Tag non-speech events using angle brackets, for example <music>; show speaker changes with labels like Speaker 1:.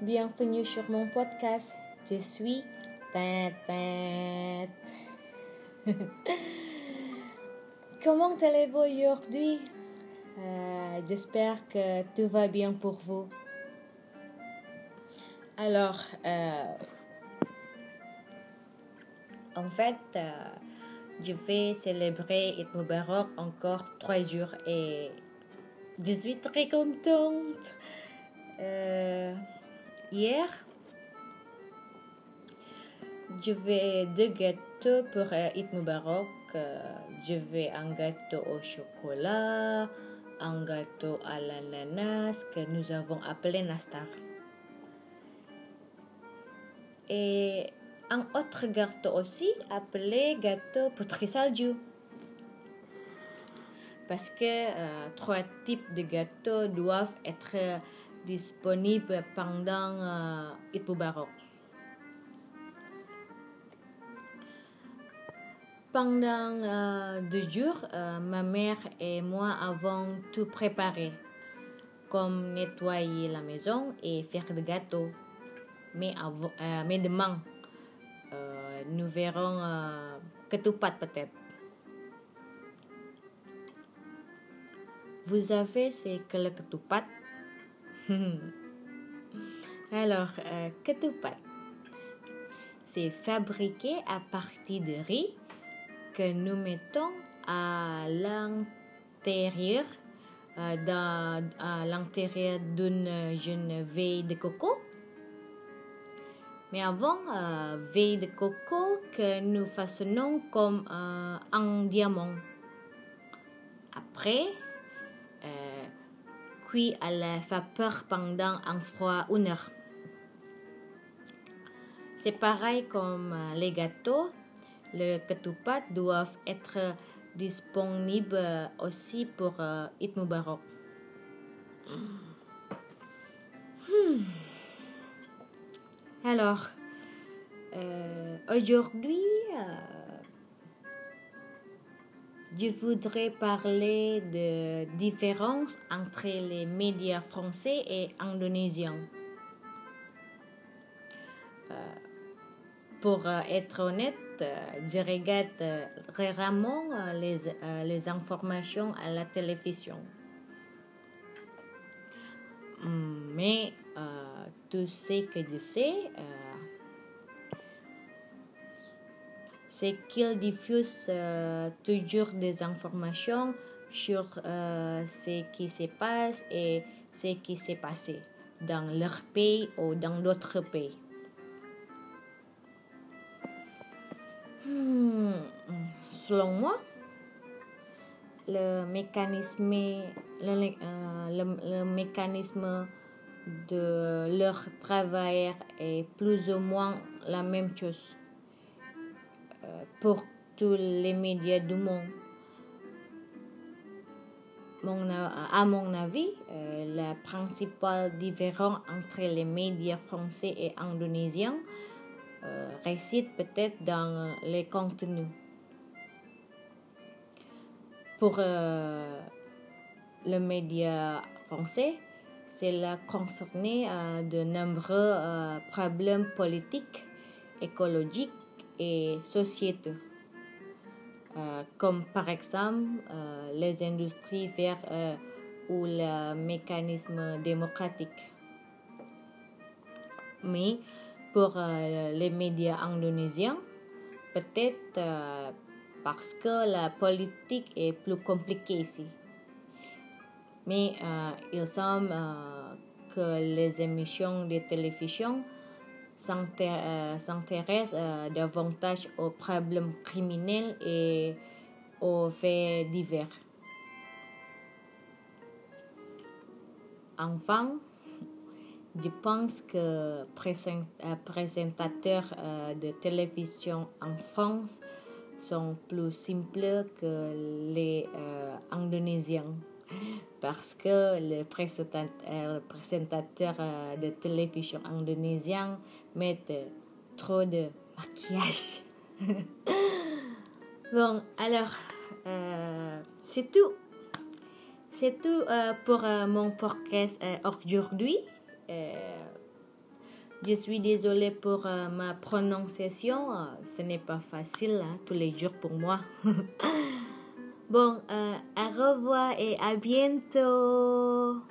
Speaker 1: bienvenue sur mon podcast. Je suis <laughs> Comment allez-vous aujourd'hui? Euh, J'espère que tout va bien pour vous. Alors, euh, en fait, euh, je vais célébrer Eid Mubarak encore trois jours et je suis très contente. Hier, je vais deux gâteaux pour Eid Mubarak. je vais un gâteau au chocolat, un gâteau à l'ananas que nous avons appelé Nastar. Et un autre gâteau aussi appelé gâteau putri salju. Parce que euh, trois types de gâteaux doivent être disponibles pendant euh, Pendant euh, deux jours, euh, ma mère et moi avons tout préparé, comme nettoyer la maison et faire des gâteaux. Mais, euh, mais demain, nous verrons ketupat peut-être. Vous avez c'est que le ketupat Alors, ketupat, c'est fabriqué à partir de riz que nous mettons à l'intérieur l'intérieur d'une jeune veille de coco. Mais avant euh, veille de coco que nous façonnons comme euh, un diamant. Après, euh, cuit à la vapeur pendant un froid une heure. C'est pareil comme les gâteaux, les ketupat doivent être disponibles aussi pour euh, Eid. Hmm. Alors, euh, aujourd'hui, euh, je voudrais parler de différence entre les médias français et indonésiens. Euh, pour être honnête, je regarde rarement les, les informations à la télévision. Mais tout ce que je sais, euh, c'est qu'ils diffusent euh, toujours des informations sur euh, ce qui se passe et ce qui s'est passé dans leur pays ou dans d'autres pays. Hmm, selon moi, le mécanisme, le, mécanisme de leur travail est plus ou moins la même chose euh, pour tous les médias du monde. à mon avis, euh, la principale différence entre les médias français et indonésiens euh, réside peut-être dans les contenus. Pour le média français, cela concernait euh, de nombreux euh, problèmes politiques, écologiques et sociétaux, euh, comme par exemple les industries vertes ou le mécanisme démocratique. Mais pour les médias indonésiens, peut-être parce que la politique est plus compliquée ici mais euh, il semble euh, que les émissions de télévision euh, s'intéressent davantage aux problèmes criminels et aux faits divers. Enfin, je pense que présentateurs de télévision en France sont plus simples que les Indonésiens parce que le présentateur, euh, de télévision indonésien met trop de maquillage. <laughs> bon, alors, euh, c'est tout. C'est tout euh, pour mon podcast aujourd'hui. Je suis désolée pour euh, ma prononciation. Euh, ce n'est pas facile hein, tous les jours pour moi. <laughs> bon, euh, au revoir et à bientôt.